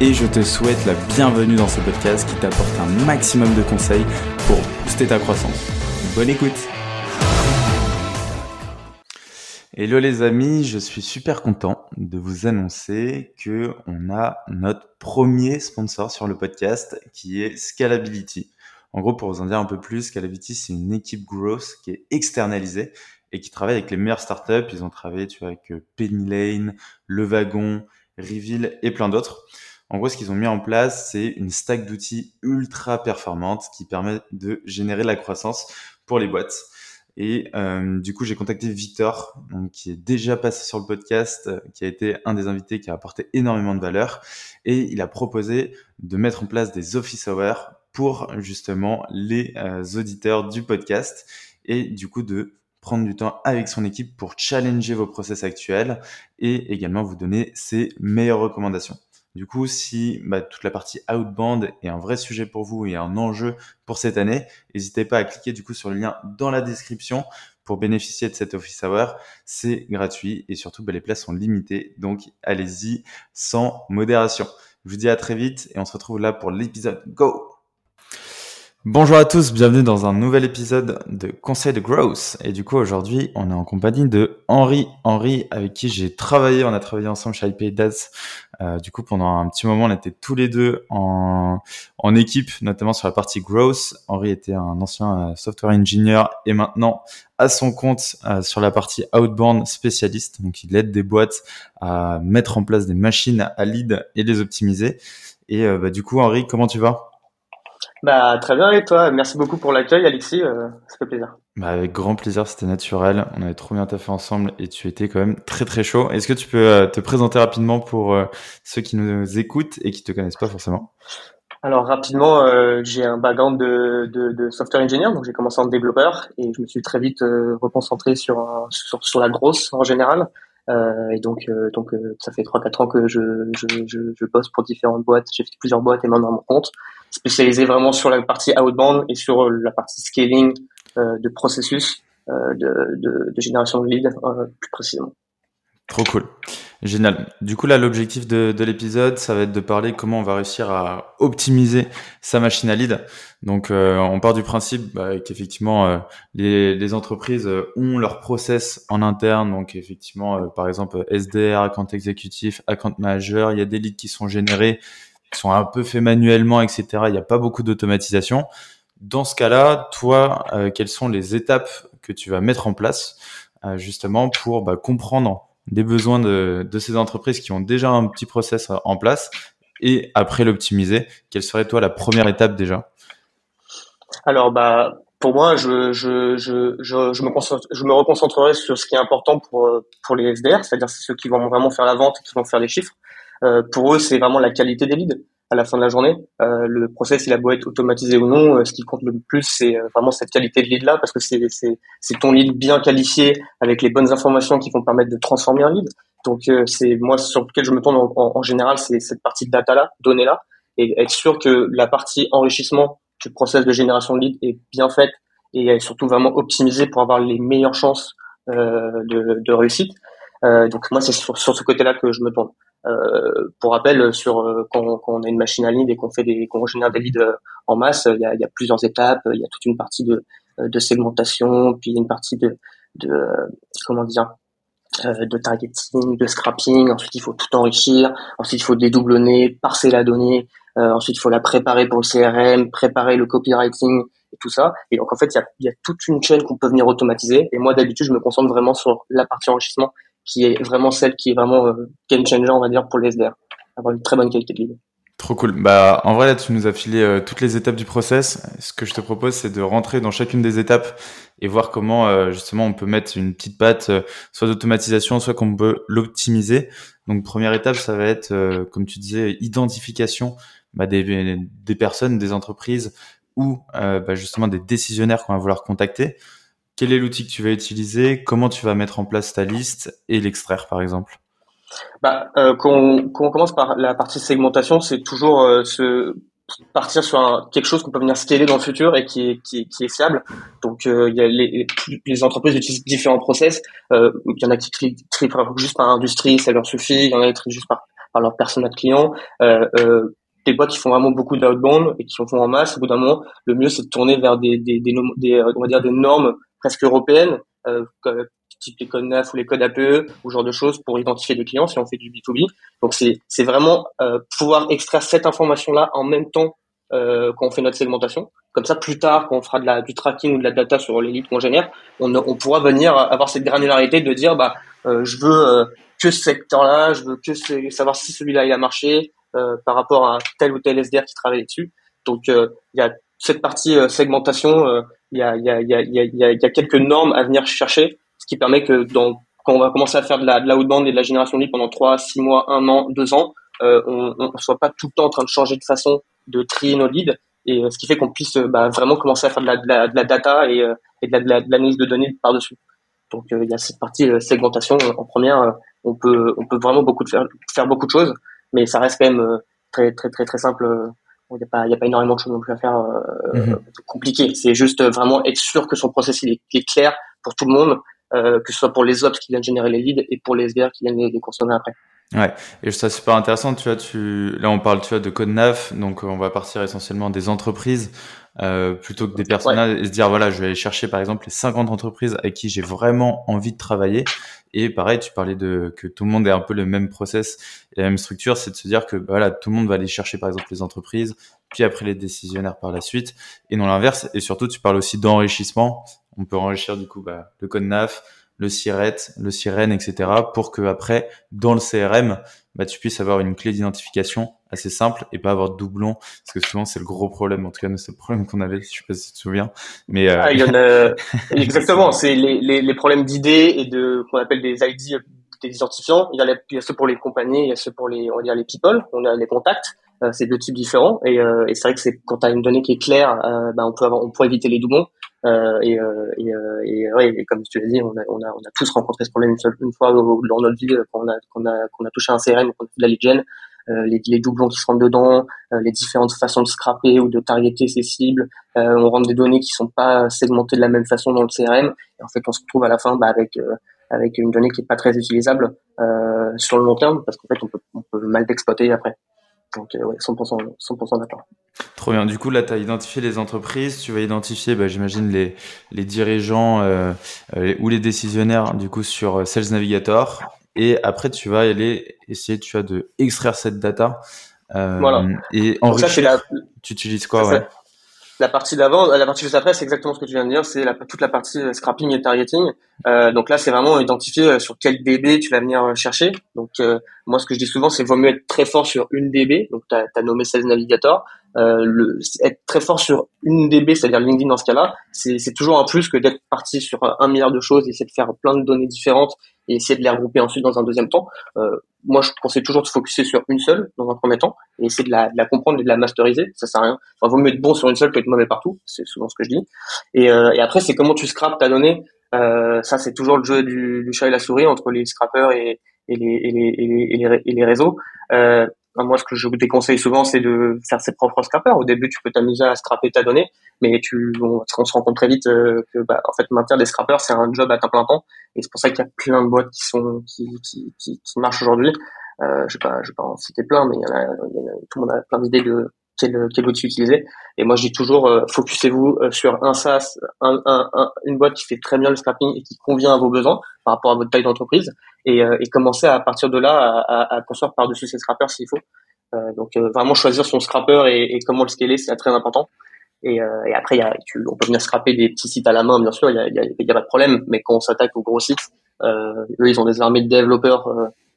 et je te souhaite la bienvenue dans ce podcast qui t'apporte un maximum de conseils pour booster ta croissance. Bonne écoute Hello les amis, je suis super content de vous annoncer que on a notre premier sponsor sur le podcast qui est Scalability. En gros, pour vous en dire un peu plus, Scalability, c'est une équipe growth qui est externalisée et qui travaille avec les meilleures startups. Ils ont travaillé avec Penny Lane, Le Wagon, Reveal et plein d'autres. En gros, ce qu'ils ont mis en place, c'est une stack d'outils ultra performante qui permet de générer la croissance pour les boîtes. Et euh, du coup, j'ai contacté Victor, qui est déjà passé sur le podcast, euh, qui a été un des invités qui a apporté énormément de valeur. Et il a proposé de mettre en place des office hours pour justement les euh, auditeurs du podcast et du coup de prendre du temps avec son équipe pour challenger vos process actuels et également vous donner ses meilleures recommandations. Du coup, si bah, toute la partie outbound est un vrai sujet pour vous et un enjeu pour cette année, n'hésitez pas à cliquer du coup sur le lien dans la description pour bénéficier de cet office hour. C'est gratuit et surtout bah, les places sont limitées, donc allez-y sans modération. Je vous dis à très vite et on se retrouve là pour l'épisode. Go Bonjour à tous, bienvenue dans un nouvel épisode de Conseil de Growth. Et du coup, aujourd'hui, on est en compagnie de Henri. Henri, avec qui j'ai travaillé, on a travaillé ensemble chez iPayDads. Euh, du coup, pendant un petit moment, on était tous les deux en, en équipe, notamment sur la partie Growth. Henri était un ancien euh, software engineer et maintenant à son compte euh, sur la partie outbound spécialiste. Donc, il aide des boîtes à mettre en place des machines à lead et les optimiser. Et euh, bah, du coup, Henri, comment tu vas? Bah, très bien, et toi Merci beaucoup pour l'accueil, Alexis. Euh, ça fait plaisir. Bah, avec grand plaisir, c'était naturel. On avait trop bien taffé ensemble et tu étais quand même très très chaud. Est-ce que tu peux euh, te présenter rapidement pour euh, ceux qui nous écoutent et qui te connaissent pas forcément? Alors rapidement, j'ai un background de, de, de, software engineer, donc j'ai commencé en développeur et je me suis très vite reconcentré sur, sur, sur la grosse en général. Euh, et donc, donc ça fait 3-4 ans que je, je, je, je, bosse pour différentes boîtes. J'ai fait plusieurs boîtes et maintenant à mon compte spécialisé vraiment sur la partie outbound et sur euh, la partie scaling euh, de processus euh, de, génération de leads plus précisément. Trop cool. Génial. Du coup, là, l'objectif de, de l'épisode, ça va être de parler comment on va réussir à optimiser sa machine à lead. Donc, on part du principe bah, qu'effectivement, les, entreprises ont leur process en interne. Donc, effectivement, par exemple, SDR, account exécutif, account manager, il y a des leads qui sont générés sont un peu faits manuellement, etc. Il n'y a pas beaucoup d'automatisation. Dans ce cas-là, toi, euh, quelles sont les étapes que tu vas mettre en place euh, justement pour bah, comprendre les besoins de, de, ces entreprises qui ont déjà un petit process en place et après l'optimiser? Quelle serait toi la première étape déjà? Alors, bah, pour moi, je, je, je, je, me, je me reconcentrerai sur ce qui est important pour, pour les SDR, c'est-à-dire c'est ceux qui vont vraiment faire la vente et qui vont faire les chiffres. Euh, pour eux, c'est vraiment la qualité des leads à la fin de la journée. Euh, le process, il a beau être automatisé ou non, euh, ce qui compte le plus, c'est vraiment cette qualité de lead là, parce que c'est c'est ton lead bien qualifié avec les bonnes informations qui vont permettre de transformer un lead. Donc c'est moi sur lequel je me tourne en, en, général, c'est cette partie de data là, données là, et être sûr que la partie enrichissement du process de génération de lead est bien faite et surtout vraiment optimisée pour avoir les meilleures chances euh, de, de réussite. Euh, donc moi c'est sur, sur, ce côté-là que je me tourne. Euh, pour rappel, sur euh, quand, quand, on a une machine à lead et qu'on fait des, qu'on génère des leads en masse, il y a, y a plusieurs étapes. Il y a toute une partie de, de segmentation, puis une partie de, de comment dire, de targeting, de scrapping. Ensuite, il faut tout enrichir. Ensuite, il faut dédoublonner, parser la donnée. Euh, ensuite, il faut la préparer pour le CRM, préparer le copywriting et tout ça. Et donc, en fait, il y a, il y a toute une chaîne qu'on peut venir automatiser. Et moi, d'habitude, je me concentre vraiment sur la partie enrichissement qui est vraiment celle qui est vraiment euh, game changer, on va dire, pour les SDR. Avoir une très bonne qualité de lead. Trop cool. Bah, en vrai, là, tu nous as filé euh, toutes les étapes du process. Ce que je te propose, c'est de rentrer dans chacune des étapes et voir comment, euh, justement, on peut mettre une petite patte, soit d'automatisation, soit qu'on peut l'optimiser. Donc, première étape, ça va être, comme tu disais, identification bah, des, des personnes, des entreprises ou bah, justement des décisionnaires qu'on va vouloir contacter. Quel est l'outil que tu vas utiliser? Comment tu vas mettre en place ta liste et l'extraire, par exemple? Bah, euh, quand, on, commence par la partie segmentation, c'est toujours euh, se partir sur un, quelque chose qu'on peut venir scaler dans le futur et qui est, qui, qui est fiable. Donc, euh, y a les, les, entreprises utilisent différents process. Euh, il y en a qui trient juste par industrie, ça leur suffit. Il y en a qui trient juste par, par leur personnel client. Euh, euh, des boîtes qui font vraiment beaucoup d'outbound et qui en font en masse, au bout d'un moment, le mieux c'est de tourner vers des, des, des, des, on va dire des normes presque européennes, euh, type les codes NAF ou les codes APE ou genre de choses pour identifier des clients si on fait du B2B. Donc c'est c'est vraiment euh, pouvoir extraire cette information là en même temps euh, quand on fait notre segmentation. Comme ça, plus tard, quand on fera de la, du tracking ou de la data sur les leads qu'on génère, on, on pourra venir avoir cette granularité de dire bah euh, je veux euh, que ce secteur-là, je veux que savoir si celui-là il a marché euh, par rapport à tel ou tel SDR qui travaille dessus. Donc il y a cette partie segmentation, il y a, y, a, y, a, y, a, y a quelques normes à venir chercher qui permet que dans, quand on va commencer à faire de la, de la outbound et de la génération de leads pendant 3, 6 mois, 1 an, 2 ans, euh, on ne soit pas tout le temps en train de changer de façon de trier nos leads. Et euh, ce qui fait qu'on puisse euh, bah, vraiment commencer à faire de la, de la, de la data et, euh, et de l'analyse de, données par-dessus. Donc il y a cette partie segmentation en première. on peut on peut vraiment beaucoup de faire faire beaucoup de choses, mais ça reste quand même très très très très simple. Il n'y a pas il y a pas énormément de choses non plus à faire euh, mm compliquées. C'est juste vraiment être sûr que son processus est, est clair pour tout le monde euh, que ce soit pour les ops qui viennent générer les leads et pour les SDR qui viennent les, consommer après. Ouais, et ça super intéressant. Tu vois, tu là on parle tu vois de code NAF, donc on va partir essentiellement des entreprises euh, plutôt que des personnages et se dire voilà, je vais aller chercher par exemple les 50 entreprises avec qui j'ai vraiment envie de travailler. Et pareil, tu parlais de que tout le monde ait un peu le même process et la même structure, c'est de se dire que bah, voilà, tout le monde va aller chercher par exemple les entreprises, puis après les décisionnaires par la suite, et non l'inverse. Et surtout, tu parles aussi d'enrichissement on peut enrichir du coup bah, le code NAF, le SIRET, le sirène, etc. pour que après, dans le CRM, bah, tu puisses avoir une clé d'identification assez simple et pas avoir de doublons parce que souvent c'est le gros problème en tout cas c'est le problème qu'on avait je sais pas si tu te souviens mais euh... ah, il y en a exactement c'est les, les, les, problèmes d'idées et de qu'on appelle des ID des identifiants. Il y, a il y a ceux pour les compagnies il y a ceux pour les on va dire les people on a les contacts euh, c'est deux types différents et, euh, et c'est vrai que c'est quand tu as une donnée qui est claire euh, bah, on peut avoir on peut éviter les doublons euh, et, euh, et, euh, et, ouais, et, comme tu l'as dit, on a, on, a, on a tous rencontré ce problème une, seule, une fois dans notre vie quand on a, qu'on a, qu'on a touché un CRM, qu'on a fait de la lead euh, les, les, doublons qui se rentrent dedans, euh, les différentes façons de scraper ou de targeter ces cibles. Euh, on rentre des données qui sont pas segmentées de la même façon dans le CRM. En fait, on se retrouve à la fin bah, avec avec une donnée qui est pas très utilisable sur le long terme parce qu'en fait, on peut, mal l'exploiter après. Donc, ouais, 100%, 100% d'accord. Trop bien. Du coup, là, tu as identifié les entreprises, tu vas identifier, bah, j'imagine, les, les dirigeants euh, euh, ou les décisionnaires, du coup, sur euh, Sales Navigator. Et après, tu vas aller essayer, tu as de extraire cette data. Euh, voilà. Et enrichir. Tu utilises quoi, ouais? la partie d'avant, la partie juste après, c'est exactement ce que tu viens de dire, c'est toute la partie euh, scrapping et targeting. Euh, donc là, c'est vraiment identifier sur quel DB tu vas venir chercher. Donc moi, ce que je dis souvent, c'est vaut mieux être très fort sur une DB. Donc tu as, nommé Sales Navigator. Euh, le, être très fort sur une DB, c'est-à-dire LinkedIn dans ce cas-là, c'est toujours un plus que d'être parti sur un milliard de choses, essayer de faire plein de données différentes et essayer de les regrouper ensuite dans un deuxième temps. Euh, moi, je conseille toujours de focuser sur une seule dans un premier temps et essayer de la, de la comprendre et de la masteriser. Ça sert à rien. Enfin, vaut mieux être bon sur une seule que être mauvais partout. C'est souvent ce que je dis. Et, euh, et après, c'est comment tu scrapes ta donnée. Euh, ça, c'est toujours le jeu du, du, chat et la souris entre les scrappers et, et, les, et, les, les, les, réseaux. Moi, ce que je vous déconseille souvent, c'est de faire ses propres scrappers. Au début, tu peux t'amuser à scraper ta donnée, mais tu, on, se rend compte très vite euh, que, bah, en fait, maintenir des scrappers, c'est un job à temps plein temps. Et c'est pour ça qu'il y a plein de boîtes qui sont, qui, qui, qui, marchent aujourd'hui. Euh, je vais pas, je vais pas en citer plein, mais il y en a tout le monde a plein d'idées de quel, quel outil utiliser. Et moi, dis toujours, euh, focusez-vous euh, sur un SaaS, un, un, un, une boîte qui fait très bien le scrapping et qui convient à vos besoins par rapport à votre taille d'entreprise, et, euh, et commencez à partir de là à, à, à construire par-dessus ces scrappers s'il faut. Euh, donc vraiment choisir son scrapper et, et comment le scaler, c'est très important. Et, euh, et, après, y a, tu, on peut venir scraper des petits sites à la main, bien sûr, il y a, y, a, y a, pas de problème. Mais quand on s'attaque aux gros sites, euh, eux, ils ont des armées de développeurs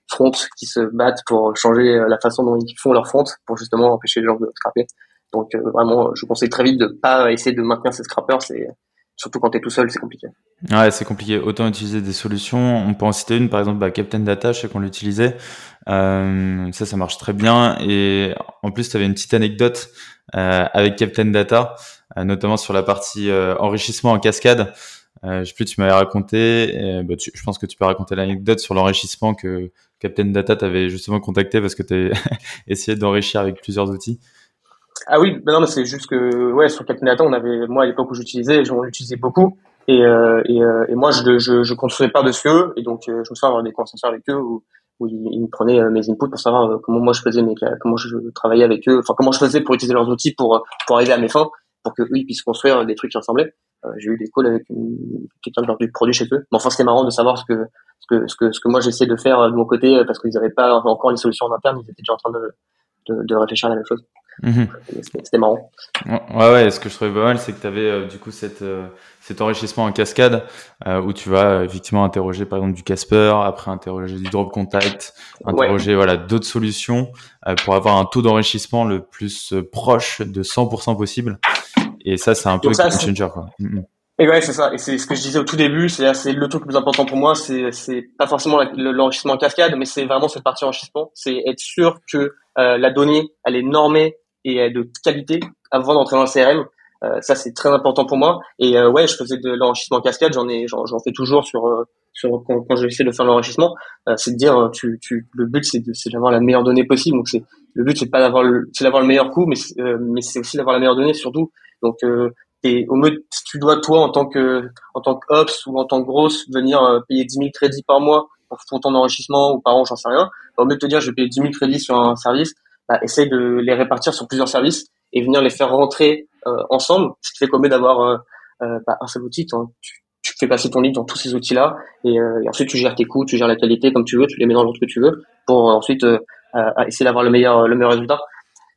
front qui se battent pour changer la façon dont ils font leur front pour justement empêcher les gens de scraper. Donc vraiment, je conseille très vite de pas essayer de maintenir ces scrappers. C'est surtout quand tu es tout seul, c'est compliqué. Ouais, c'est compliqué. Autant utiliser des solutions. On peut en citer une, par exemple, bah, Captain Data, je sais qu'on l'utilisait. Euh, ça, ça marche très bien. Et en plus, tu avais une petite anecdote euh, avec Captain Data, euh, notamment sur la partie euh, enrichissement en cascade. Euh, je sais plus, tu m'avais raconté, bah, je pense que tu peux raconter l'anecdote sur l'enrichissement que Captain Data t'avait justement contacté parce que tu essayé d'enrichir avec plusieurs outils. Ah oui, ben non, mais c'est juste que ouais, sur Captain Data, on avait, moi à l'époque où j'utilisais, on l'utilisait beaucoup. Et, euh, et, euh, et, moi, je, je, je construisais par-dessus eux. Et donc, euh, je me souviens avoir des conversations avec eux où, où ils, me prenaient mes inputs pour savoir comment moi je faisais mes, comment je travaillais avec eux, enfin comment je faisais pour utiliser leurs outils pour pour arriver à mes fins, pour que eux ils puissent construire des trucs qui ressemblaient. J'ai eu des calls avec quelqu'un de du produit chez eux. Mais enfin, c'était marrant de savoir ce que ce que ce que, ce que moi j'essayais de faire de mon côté parce qu'ils n'avaient pas encore les solutions en interne. Ils étaient déjà en train de de, de réfléchir à la même chose. Mhm. C'était marrant. Ouais, ouais, ce que je trouvais pas mal, c'est que tu avais euh, du coup cette, euh, cet enrichissement en cascade euh, où tu vas effectivement interroger par exemple du Casper, après interroger du Drop Contact, interroger voilà d'autres solutions pour avoir un taux d'enrichissement le plus proche de 100% possible. Et ça, c'est un peu un changer quoi. Mhm. Et ouais, c'est ça. Et c'est ce que je disais au tout début. C'est c'est le truc le plus important pour moi. C'est c'est pas forcément l'enrichissement en cascade, mais c'est vraiment cette partie enrichissement. C'est être sûr que la donnée elle est normée et de qualité avant d'entrer dans le CRM. Euh, ça c'est très important pour moi. Et euh, ouais, je faisais de l'enrichissement cascade, j'en ai, j'en fais toujours sur euh, sur quand, quand j'essaie de faire l'enrichissement. c'est de dire, tu, tu, le but c'est d'avoir la meilleure donnée possible. Donc c'est le but c'est pas d'avoir le, c'est d'avoir le meilleur coût, mais mais c'est aussi d'avoir la meilleure donnée surtout. Donc et au mieux, tu dois toi en tant que en tant que ops ou en tant que grosse venir payer 10 000 crédits par mois pour ton enrichissement ou par an, j'en sais rien. Au mieux de te dire je vais payer 10 000 crédits sur un service, bah, essaye de les répartir sur plusieurs services et venir les faire rentrer euh, ensemble, ce qui fait qu'au lieu d'avoir euh, euh bah, un seul outil, tu, fais passer ton lead dans tous ces outils-là et, euh, et, ensuite tu gères tes coûts, tu gères la qualité comme tu veux, tu les mets dans l'autre que tu veux pour ensuite essayer d'avoir le meilleur le meilleur résultat.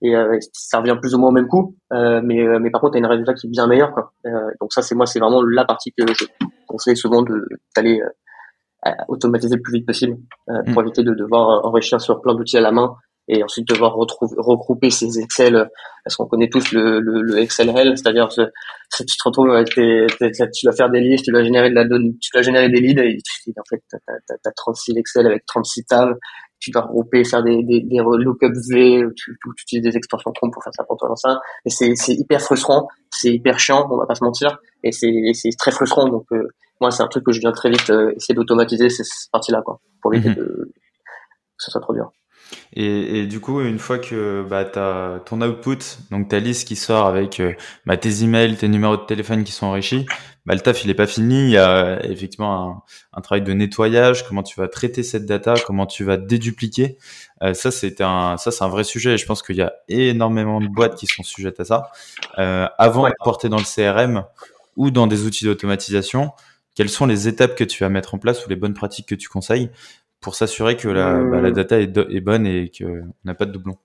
Et ça revient plus ou moins au même coût, mais mais par contre, tu as un résultat qui est bien meilleur. Quoi. donc ça, c'est moi, c'est vraiment la partie que je conseille souvent de d'aller automatiser le plus vite possible pour mmh. éviter de devoir enrichir sur plein d'outils à la main et ensuite devoir retrouver, regrouper ces Excel, parce qu'on connaît tous le, le, le XLL, c'est-à-dire que tu te retrouves avec tes, tu dois faire des listes, tu dois générer de la donne, tu dois générer des leads, et en fait, t'as, as, 36 Excel avec 36 tables, tu dois regrouper, faire des, des, des lookup V, tu, tu, utilises des extensions Chrome pour faire ça pour toi dans ça, et c'est, c'est hyper frustrant, c'est hyper chiant, on va pas se mentir, et c'est, c'est très frustrant, donc euh, moi c'est un truc que je viens très vite euh, essayer d'automatiser cette partie-là, quoi, pour éviter mm-hmm. de, que ça soit trop dur. Et, du coup, une fois que bah, tu as ton output, donc ta liste qui sort avec euh, bah, tes emails, tes numéros de téléphone qui sont enrichis, bah, le taf, il est pas fini. Il y a effectivement un, travail de nettoyage, comment tu vas traiter cette data, comment tu vas dédupliquer. Euh, ça, c'est un, vrai sujet. Et je pense qu'il y a énormément de boîtes qui sont sujettes à ça. Euh, avant de porter dans le CRM ou dans des outils d'automatisation, quelles sont les étapes que tu vas mettre en place ou les bonnes pratiques que tu conseilles pour s'assurer que la, bah, la, data est, est bonne et qu'on n'a pas de doublons.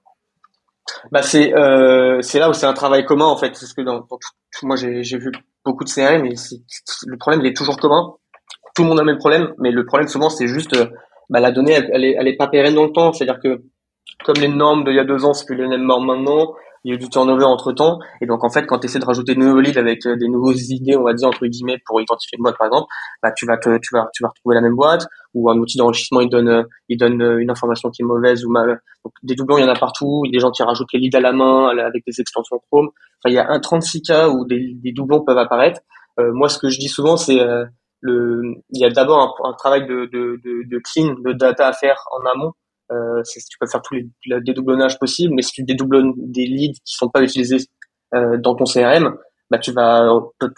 Bah c'est euh, c'est là où c'est un travail commun en fait parce que dans, moi j'ai vu beaucoup de CRM et le problème il est toujours commun. Tout le monde a le même problème mais le problème souvent c'est juste euh, bah, la donnée elle, elle, est elle est pas pérenne dans le temps. C'est à dire que comme les normes d'il y a deux ans c'est plus les mêmes normes maintenant il y a eu du turnover entre temps. Et donc, en fait, quand tu essaies de rajouter de nouveaux leads avec euh, des nouvelles idées, on va dire, entre guillemets, pour identifier une boîte, par exemple, bah, tu vas tu vas, tu vas retrouver la même boîte ou un outil d'enrichissement, il donne, euh, il donne euh, une information qui est mauvaise ou mal. Donc, des doublons, il y en a partout. Il y a des gens qui rajoutent les leads à la main avec des extensions Chrome. Enfin, il y a un 36 cas où des, doublons peuvent apparaître. moi, ce que je dis souvent, c'est, le, il y a d'abord un, travail de, de, de clean, de data à faire en amont euh, tu peux faire tous les, dédoublonnages possibles, mais si tu dédoublonnes des leads qui sont pas utilisés euh, dans ton CRM, bah tu vas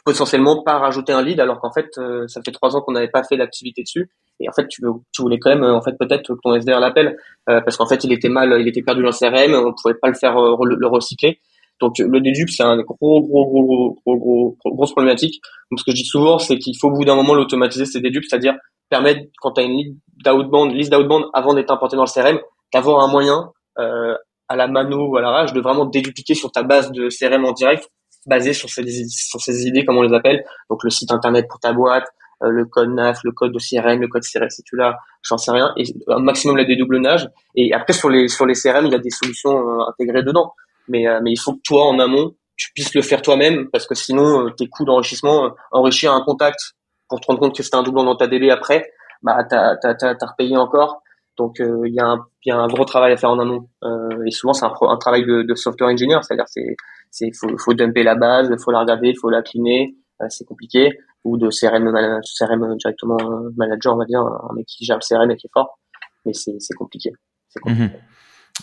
potentiellement pas rajouter un lead alors qu'en fait euh, ça fait trois ans qu'on n'avait pas fait d'activité dessus. Et en fait tu, voulais quand même en fait peut-être que ton SDR l'appelle euh, parce qu'en fait il était mal il était perdu dans le CRM on pouvait pas le faire euh, le, recycler donc le dédupe c'est un gros gros gros gros gros, gros grosse problématique donc ce que je dis souvent c'est qu'il faut au bout d'un moment l'automatiser ces dédupes c'est-à-dire permettre quand tu as une liste d'outbound, liste d'outbound avant d'être importé dans le CRM, d'avoir un moyen euh, à la mano ou à la rage de vraiment dédupliquer sur ta base de CRM en direct, basé sur ces, sur ces idées, comme on les appelle. Donc le site internet pour ta boîte, le code NAF, le code de CRM, le code CRM, si tu l'as, j'en sais rien, et un maximum la dédoublonnage. Et après sur les sur les CRM, il y a des solutions intégrées dedans, mais mais il faut que toi en amont tu puisses le faire toi-même parce que sinon tes coûts d'enrichissement, enrichir un contact pour te rendre compte que c'est un doublon dans ta DB après, bah t'as t'as t'as repayé encore. Donc il y a un il y a un gros travail à faire en amont. Euh, et souvent c'est un, un, travail de, de software engineer, c'est-à-dire c'est c'est faut, faut dumper la base, faut la regarder, faut la cleaner, euh, c'est compliqué. Ou de CRM, CRM directement manager, on va dire, un mec qui gère le CRM et qui est fort. Mais c'est c'est compliqué. compliqué. Mhm.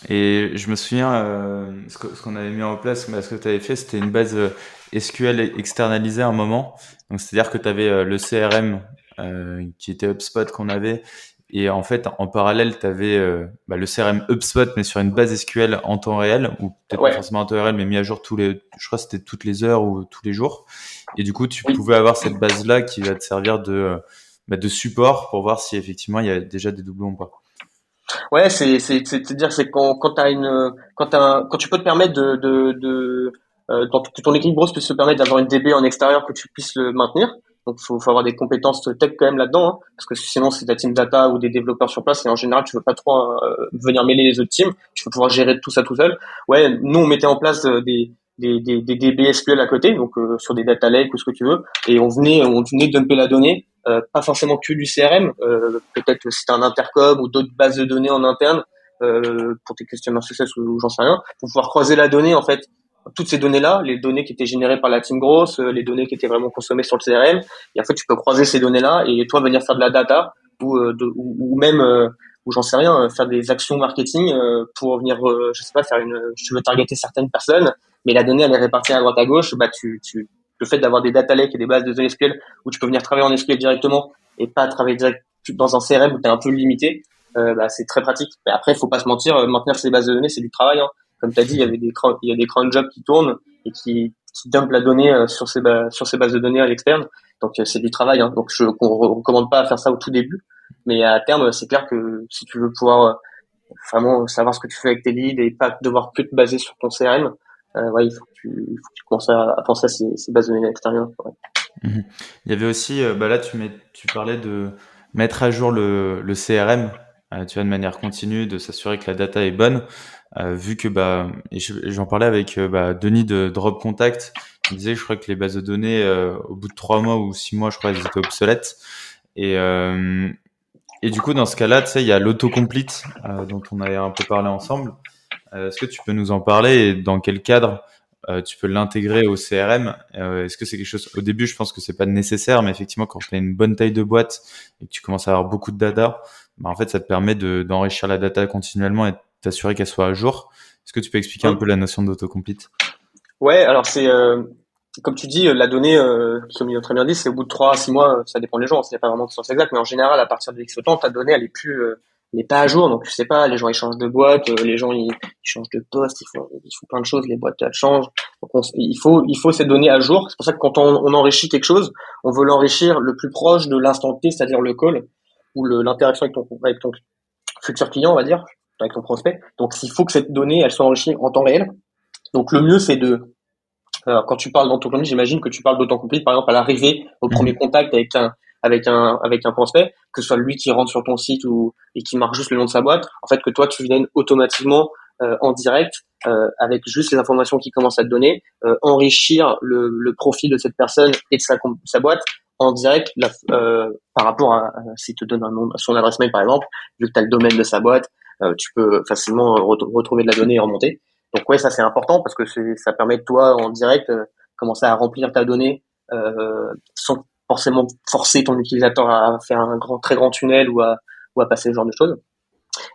Et je me souviens, euh, ce qu'on avait mis en place, ce que tu avais fait, c'était une base euh, SQL externalisée à un moment. Donc, c'est-à-dire que tu avais euh, le CRM euh, qui était HubSpot qu'on avait et en fait, en parallèle, tu avais euh, bah, le CRM HubSpot, mais sur une base SQL en temps réel, ou peut-être pas forcément en temps réel, mais mis à jour tous les, je crois que c'était toutes les heures ou tous les jours. Et du coup, tu pouvais avoir cette base-là qui va te servir de, bah, de support pour voir si effectivement il y a déjà des doublons ou pas. Ouais, c'est c'est c'est dire c'est quand quand t'as une quand as quand tu peux te permettre de de, de euh, que ton équipe grosse puisse se permettre d'avoir une DB en extérieur que tu puisses le maintenir donc, faut, faut, avoir des compétences tech quand même là-dedans, hein, parce que sinon, c'est ta team data ou des développeurs sur place, et en général, tu veux pas trop euh, venir mêler les autres teams. Tu veux pouvoir gérer tout ça tout seul. Ouais, nous, on mettait en place euh, des des, des, des DB à côté, donc euh, sur des data lakes ou ce que tu veux, et on venait on venait dumper la donnée, pas forcément que du CRM, peut-être si un intercom ou d'autres bases de données en interne pour tes customer success ou j'en sais rien, pour pouvoir croiser la donnée en fait. Toutes ces données-là, les données qui étaient générées par la team grosse, euh, les données qui étaient vraiment consommées sur le CRM, et en fait tu peux croiser ces données-là et toi venir faire de la data ou, euh, ou, même euh, ou j'en sais rien, faire des actions marketing pour venir, je sais pas, faire une, tu veux targeter certaines personnes, mais la donnée elle est répartie à droite à gauche, bah tu, tu le fait d'avoir des data lakes et des bases de données SQL où tu peux venir travailler en SQL directement et pas travailler direct dans un CRM où tu es un peu limité, bah, c'est très pratique. Mais après, faut pas se mentir, maintenir ces bases de données, c'est du travail. Hein comme tu as dit, il y avait des il y a des cron jobs qui tournent et qui, qui dumpent la donnée euh, sur ces, sur ces bases de données à l'externe. Donc euh, c'est du travail. Hein. Donc je ne recommande pas à faire ça au tout début, mais à terme, c'est clair que si tu veux pouvoir euh, vraiment savoir ce que tu fais avec tes leads et pas devoir que te baser sur ton CRM, euh, ouais, il faut que tu, commences à, penser à ces, bases de données extérieures. Mhm. Il y avait aussi, bah là tu, parlais de mettre à jour le, CRM, vois, de manière continue, de s'assurer que la data est bonne. Euh, vu que bah j'en parlais avec euh, bah, Denis de Drop Contact, il disait que les bases de données euh, au bout de trois mois ou six mois je crois elles étaient obsolètes et et du coup dans ce cas-là tu sais il y a l'autocomplete dont on avait un peu parlé ensemble. Est-ce que tu peux nous en parler et dans quel cadre tu peux l'intégrer au CRM. Est-ce que c'est quelque chose Au début, je pense que c'est pas nécessaire, mais effectivement, quand tu as une bonne taille de boîte et que tu commences à avoir beaucoup de data, bah, en fait, ça te permet d'enrichir la data continuellement et t'assurer qu'elle soit à jour. Est-ce que tu peux expliquer un peu la notion d'autocomplete? Ouais, alors c'est euh, comme tu dis, la donnée, euh, comme il a très bien dit, c'est au bout de 3 à 6 mois, ça dépend des gens, c'est pas vraiment de sens exact, mais en général, à partir de X temps, ta donnée, elle est plus, euh, elle est pas à jour, donc tu sais pas, les gens ils changent de boîte, euh, les gens ils, changent de poste, ils font, ils font plein de choses, les boîtes elles changent, donc il faut, il faut cette donnée à jour. C'est pour ça que quand on, on enrichit quelque chose, on veut l'enrichir le plus proche de l'instant T, c'est-à-dire le call ou l'interaction avec ton, avec ton futur client, on va dire avec ton prospect. Donc, il faut que cette donnée, elle soit enrichie en temps réel. Donc, le mieux, c'est de, alors, quand tu parles d'autocomplete, j'imagine que tu parles d'autocomplete, par exemple, à l'arrivée, au premier contact avec un, avec un, avec un prospect, que ce soit lui qui rentre sur ton site ou, et qui marque juste le nom de sa boîte. En fait, que toi, tu viennes automatiquement, euh, en direct, euh, avec juste les informations qui commencent à te donner, euh, enrichir le, le profil de cette personne et de sa, sa boîte en direct euh, par rapport à, s'il te donne un nom, son adresse mail par exemple, vu que tu as le domaine de sa boîte, euh, tu peux facilement retrouver de la donnée et remonter. Donc ouais, ça c'est important parce que ça permet de toi en direct euh, commencer à remplir ta donnée euh, sans forcément forcer ton utilisateur à faire un grand, très grand tunnel ou à, ou à passer ce genre de choses.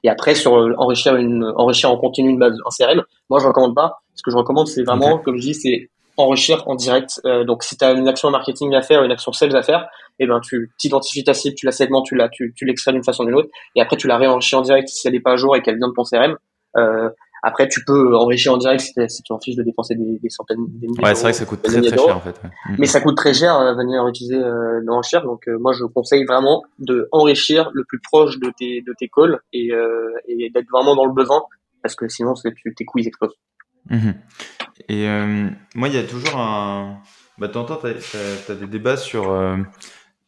Et après, sur enrichir une, enrichir en continu une base, un CRM, moi je recommande pas. Ce que je recommande, c'est vraiment, comme je dis, c'est enrichir en direct. Euh, donc si tu as une action marketing à faire, une action sales à faire, et eh ben tu t'identifies ta cible, tu la segmentes, tu la tu, tu l'extrais d'une façon ou d'une autre, et après tu la réenrichis en direct si elle n'est pas à jour et qu'elle vient de ton CRM. Euh, après, tu peux enrichir en direct si, si tu en fiches de dépenser des, des centaines, des milliers Ouais, c'est vrai que ça coûte très très cher en fait. Mm. Mais ça coûte très cher euh, venir utiliser euh, d'enrichir. Donc euh, moi, je conseille vraiment de enrichir le plus proche de tes de tes calls et, euh, et d'être vraiment dans le besoin parce que sinon, tes coûts ils explosent. Mhm. Et euh, moi, il y a toujours un. Bah, t'entends, t'as as, des débats sur euh,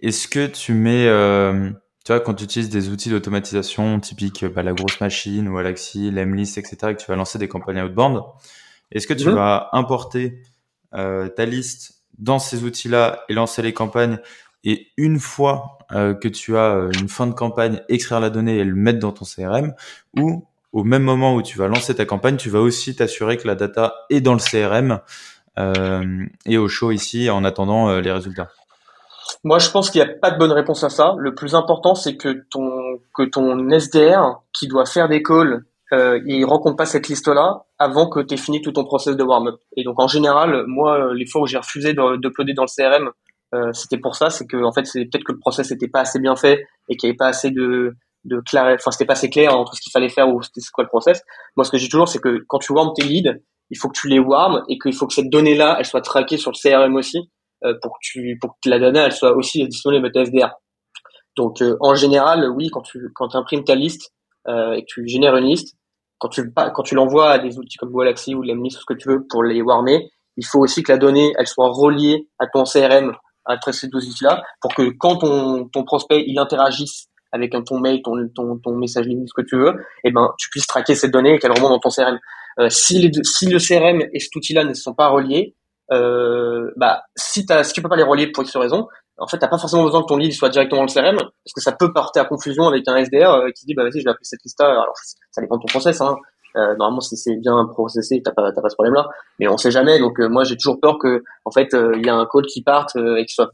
est-ce que tu mets, euh, tu vois, quand tu utilises des outils d'automatisation typiques bah, la grosse machine ou Alaxi, Lemlist, etc., et que tu vas lancer des campagnes outbound, est-ce que tu mhm. vas importer euh, ta liste dans ces outils-là et lancer les campagnes et une fois euh, que tu as euh, une fin de campagne, extraire la donnée et le mettre dans ton CRM ou au même moment où tu vas lancer ta campagne, tu vas aussi t'assurer que la data est dans le CRM euh, et au show ici en attendant euh, les résultats? Moi, je pense qu'il n'y a pas de bonne réponse à ça. Le plus important, c'est que ton que ton SDR qui doit faire des calls, euh, il rencontre pas cette liste-là avant que tu aies fini tout ton process de warm-up. Et donc, en général, moi, les fois où j'ai refusé d'uploader dans le CRM, euh, c'était pour ça, c'est que en fait, c'est peut-être que le process n'était pas assez bien fait et qu'il n'y avait pas assez de de clair, enfin c'était pas assez clair entre ce qu'il fallait faire ou c'était quoi le process. Moi, ce que j'ai toujours, c'est que quand tu warmes tes leads, il faut que tu les warmes et qu'il faut que cette donnée-là, elle soit traquée sur le CRM aussi pour que tu pour que la donnée, elle soit aussi disponible à ta SDR. Donc, euh, en général, oui, quand tu quand imprimes ta liste euh, et que tu génères une liste, quand tu quand tu l'envoies à des outils comme Galaxy ou Lemlist ou ce que tu veux pour les warmer, il faut aussi que la donnée, elle soit reliée à ton CRM à ces deux outils-là pour que quand ton, ton prospect il interagisse avec ton mail, ton, ton, ton message LinkedIn, ce que tu veux, et eh ben tu puisses traquer cette donnée et qu'elle remonte dans ton CRM. Euh, si, les si le CRM et cet outil-là ne sont pas reliés, euh, bah si, si tu peux pas les relier pour X raison, en fait t'as pas forcément besoin que ton lead soit directement dans le CRM parce que ça peut porter à confusion avec un SDR euh, qui dit bah vas-y je vais appeler cette liste-là. Alors ça dépend de ton process. Hein. Euh, normalement, si c'est bien processé, t'as pas, pas ce problème-là. Mais on sait jamais. Donc, euh, moi, j'ai toujours peur que, en fait, il y a un call qui parte et qui soit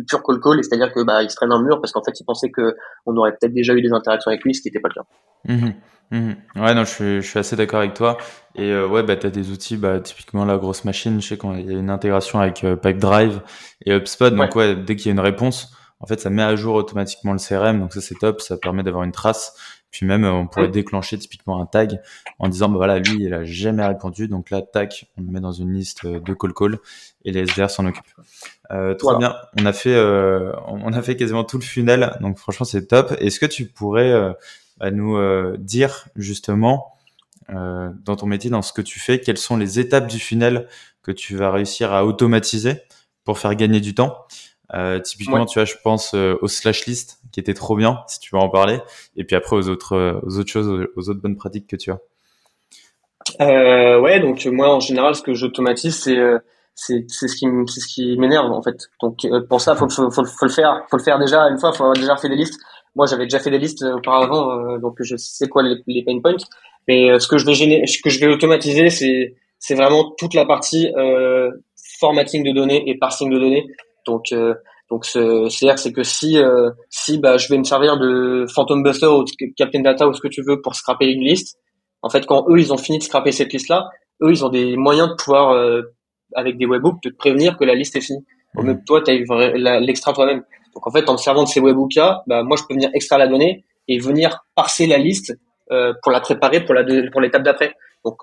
du pur call call, c'est-à-dire que bah il se traîne un mur parce qu'en fait il pensait que on aurait peut-être déjà eu des interactions avec lui, ce qui n'était pas le cas. Mmh mmh ouais, non, je suis, je suis assez d'accord avec toi. Et euh, ouais, bah t'as des outils, bah typiquement la grosse machine, je sais qu'il y a une intégration avec euh, Pipedrive et HubSpot, donc ouais, dès qu'il y a une réponse, en fait ça met à jour automatiquement le CRM, donc ça c'est top, ça permet d'avoir une trace. Puis même, on pourrait déclencher typiquement un tag en disant, bah voilà, lui, il a jamais répondu. Donc là, tac, on le met dans une liste de call call et les SDR s'en occupent. Euh, très bien. On a fait, euh, on a fait quasiment tout le funnel. Donc franchement, c'est top. Est-ce que tu pourrais euh, bah, nous euh, dire justement euh, dans ton métier, dans ce que tu fais, quelles sont les étapes du funnel que tu vas réussir à automatiser pour faire gagner du temps? Euh, typiquement, tu vois, je pense euh, au slash list qui était trop bien, si tu veux en parler, et puis après aux autres, euh, aux autres choses, aux, autres bonnes pratiques que tu as. Euh, ouais, donc moi en général, ce que j'automatise, c'est c'est c'est ce qui c'est ce qui m'énerve en fait. Donc pour ça, faut, faut, faut, faut, le faire, faut le faire déjà une fois, faut avoir déjà fait des listes. Moi, j'avais déjà fait des listes auparavant, donc je sais quoi les, les pain points. Mais ce que je vais ce que je vais automatiser, c'est c'est vraiment toute la partie formatting de données et parsing de données. Donc euh, donc c'est-à-dire c'est que si euh, si bah je vais me servir de Phantom Buster ou de Captain Data ou ce que tu veux pour scraper une liste, en fait quand eux ils ont fini de scraper cette liste là, eux ils ont des moyens de pouvoir euh, avec des webhooks de te prévenir que la liste est finie. Au même toi tu as l'extra toi-même. Donc en fait en me servant de ces webhooks là, bah moi je peux venir extraire la donnée et venir parser la liste euh, pour la préparer pour la pour l'étape d'après. Donc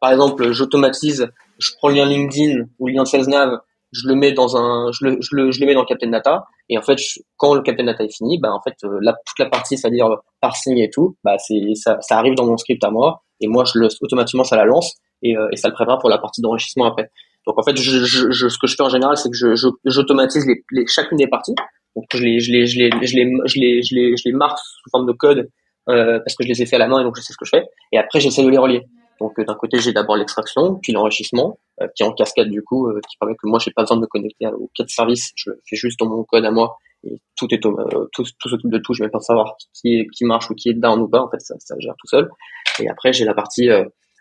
par exemple, j'automatise, je prends le lien LinkedIn ou le lien SalesNav je le mets dans un, je le, je le, je le mets dans Captain Data, et en fait, quand le Captain Data est fini, bah en fait, euh, la, toute la partie, c'est-à-dire parsing et tout, bah c'est ça, ça arrive dans mon script à moi, et moi, je le, automatiquement, ça la lance, et, euh, et ça le prépare pour la partie d'enrichissement après. Donc en fait, je, je, je, ce que je fais en général, c'est que je, j'automatise les, les, chacune des parties. Donc je les, je les, je les, je les, je les, je les, je les marque sous forme de code euh, parce que je les ai fait à la main et donc je sais ce que je fais. Et après, j'essaie de les relier. Donc euh, d'un côté, j'ai d'abord l'extraction, puis l'enrichissement, euh, qui est en cascade du coup, euh, qui permet que moi, j'ai pas besoin de me connecter aux quatre services, je fais juste dans mon code à moi, et tout est tout, tout s'occupe de tout, je vais pas savoir qui, qui marche ou qui est down ou pas, en fait, ça, ça gère tout seul. Et après, j'ai la partie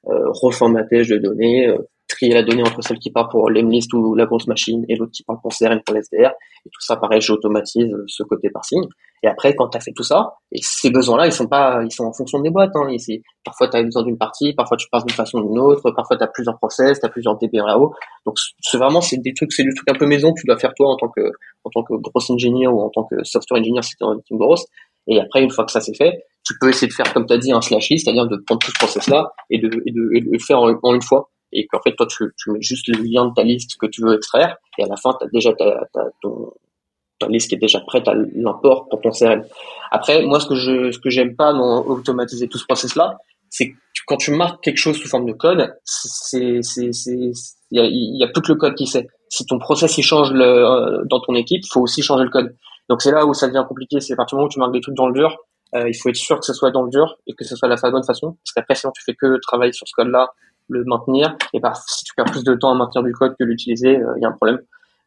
reformatage de données, trier la donnée entre celle qui part pour l'Emlist ou la grosse machine et l'autre qui part pour CRM pour l'SDR. Et tout ça, pareil, j'automatise ce côté parsing. Et après, quand tu as fait tout ça, et ces besoins-là, ils sont pas, ils sont en fonction des boîtes. Hein. Et parfois, tu as besoin d'une partie, parfois tu passes d'une façon ou d'une autre, parfois tu as plusieurs process, tu as plusieurs DB là-haut. Donc, c'est vraiment, c'est des trucs, c'est du truc un peu maison que tu dois faire toi en tant que, en tant que grosse ingénieur ou en tant que software engineer si tu une grosse. Et après, une fois que ça c'est fait, tu peux essayer de faire, comme tu as dit, un slash list, c'est-à-dire de prendre tout ce process-là et de, et de, et de le faire en, une fois et qu'en fait toi tu, mets juste le lien de ta liste que tu veux extraire et à la fin tu as déjà ta, ta, liste qui est déjà prête à l'import pour ton CRM. Après moi ce que je ce que j'aime pas dans automatiser tout ce process là, c'est que quand tu marques quelque chose sous forme de code, il y a plus que le code qui sait. Si ton process il change le, euh, dans ton équipe, il faut aussi changer le code. Donc c'est là où ça devient compliqué, c'est à partir du moment où tu marques des trucs dans le dur, euh, il faut être sûr que ce soit dans le dur et que ce soit de la bonne façon, parce qu'après sinon tu fais que travailler sur ce code-là, le maintenir, et bah, si tu perds plus de temps à maintenir du code que l'utiliser, il y a un problème.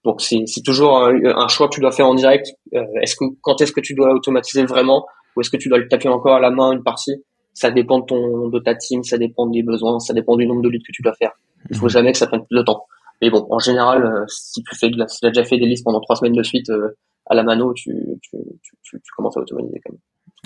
Donc c'est toujours un, choix que tu dois faire en direct. est-ce que quand est-ce que tu dois automatiser vraiment? Ou est-ce que tu dois le taper encore à la main une partie? Ça dépend de ton de ta team, ça dépend des besoins, ça dépend du nombre de listes que tu dois faire. Il faut mhm. jamais que ça prenne plus de temps. Mais bon, en général, euh, si tu fais, si tu as déjà fait des listes pendant trois semaines de suite euh, à la mano, tu, tu, tu, tu, commences à automatiser quand même.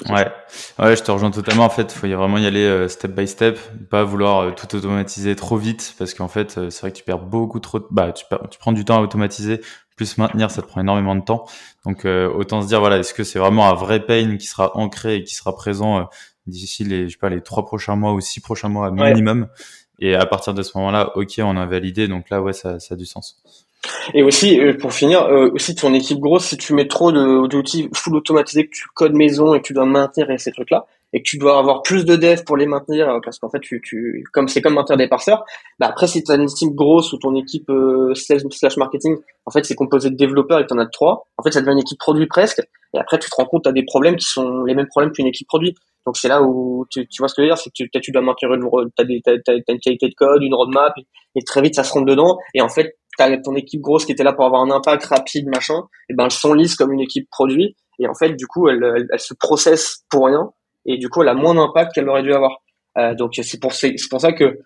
Ouais, ouais, je te rejoins totalement. En fait, il faut vraiment y aller euh, step by step, pas vouloir tout automatiser trop vite, parce qu'en fait, c'est vrai que tu perds beaucoup trop. De... Bah, tu, tu prends du temps à automatiser, plus maintenir, ça te prend énormément de temps. Donc, autant se dire, voilà, est-ce que c'est vraiment un vrai pain qui sera ancré et qui sera présent d'ici les, je sais pas, les trois prochains mois ou six prochains mois minimum? Et à partir de ce moment-là, ok, on a validé. Donc là, ouais, ça, a du sens. Et aussi, euh, pour finir, euh, aussi ton équipe grosse, si tu mets trop d'outils full automatisés, que tu codes maison et que tu dois maintenir ces trucs-là, et que tu dois avoir plus de devs pour les maintenir, euh, parce qu'en fait, tu, tu, comme c'est comme maintenir des parseurs, bah après, si tu as une équipe grosse ou ton équipe sales slash marketing, en fait, c'est composé de développeurs et tu en as trois, en fait, ça devient une équipe produit presque, et après, tu te rends compte, tu as des problèmes qui sont les mêmes problèmes qu'une équipe produit. Donc c'est là où tu, tu, vois ce que je veux dire, c'est que tu, tu dois maintenir une, t'as, des, t'as, t'as une qualité de code, une roadmap, et, très vite ça se rentre dedans. Et en fait, t'as ton équipe grosse qui était là pour avoir un impact rapide, machin, et ben elles s'enlisent comme une équipe produit. Et en fait, du coup, elle, elle, se processe pour rien, et du coup, elle a moins d'impact qu'elle aurait dû avoir. Euh, donc c'est pour c'est, pour ça que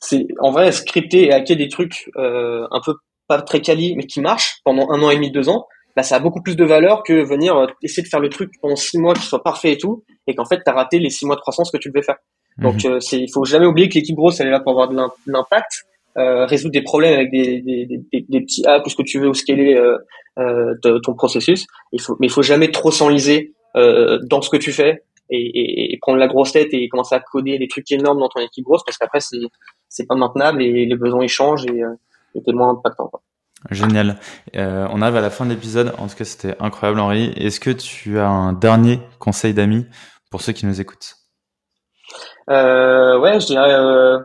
c'est en vrai scripter et hacker des trucs euh, un peu pas très quali, mais qui marchent pendant un an et demi, deux ans, bah, ça a beaucoup plus de valeur que venir euh, essayer de faire le truc pendant six mois qui soit parfait et tout, et qu'en fait, tu as raté les six mois de croissance que tu devais faire. Donc, mhm. euh, c'est, il faut jamais oublier que l'équipe grosse, elle est là pour avoir de l'impact, euh, résoudre des problèmes avec des, des, des, des petits apps ou ce que tu veux ou scaler euh, euh, de ton processus. Il faut, mais il faut jamais trop s'enliser dans ce que tu fais et, et, et, prendre la grosse tête et commencer à coder des trucs énormes dans ton équipe grosse parce qu'après, c'est, c'est pas maintenable et les besoins ils changent et, euh, t'es moins impactant. Quoi. Génial. Euh, on arrive à la fin de l'épisode. En tout cas, c'était incroyable, Henri. Est-ce que tu as un dernier conseil d'amis pour ceux qui nous écoutent? Euh, Ouais, je dirais, euh,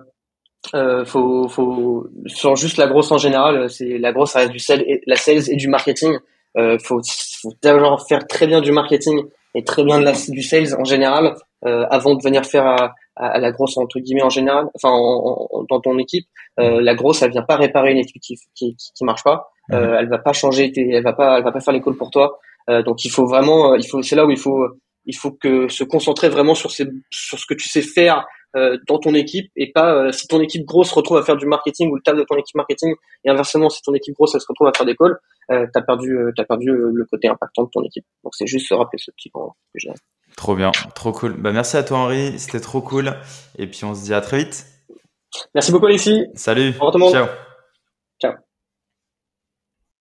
euh, faut, faut, sur juste la grosse en général, c'est la grosse, ça reste du sales et, la sales et du marketing. Euh, faut, faut d'abord faire très bien du marketing et très bien de la, du sales en général euh, avant de venir faire à, à, la grosse entre guillemets en général, enfin en, dans ton équipe. Euh, la grosse, elle vient pas réparer une équipe qui qui, qui, marche pas. Mhm. Euh, elle va pas changer, elle va pas, elle va pas faire les calls pour toi. Euh, donc il faut vraiment, il faut, c'est là où il faut, il faut que se concentrer vraiment sur ces, sur ce que tu sais faire euh, dans ton équipe et pas euh, si ton équipe grosse se retrouve à faire du marketing ou le table de ton équipe marketing et inversement si ton équipe grosse elle se retrouve à faire des calls, euh, t'as perdu, t'as perdu le côté impactant de ton équipe. Donc c'est juste se rappeler ce petit point que j'ai. Trop bien, trop cool. Bah, merci à toi Henri, c'était trop cool. Et puis on se dit à très vite. Merci beaucoup Alexis. Salut. Au revoir Ciao. Ciao.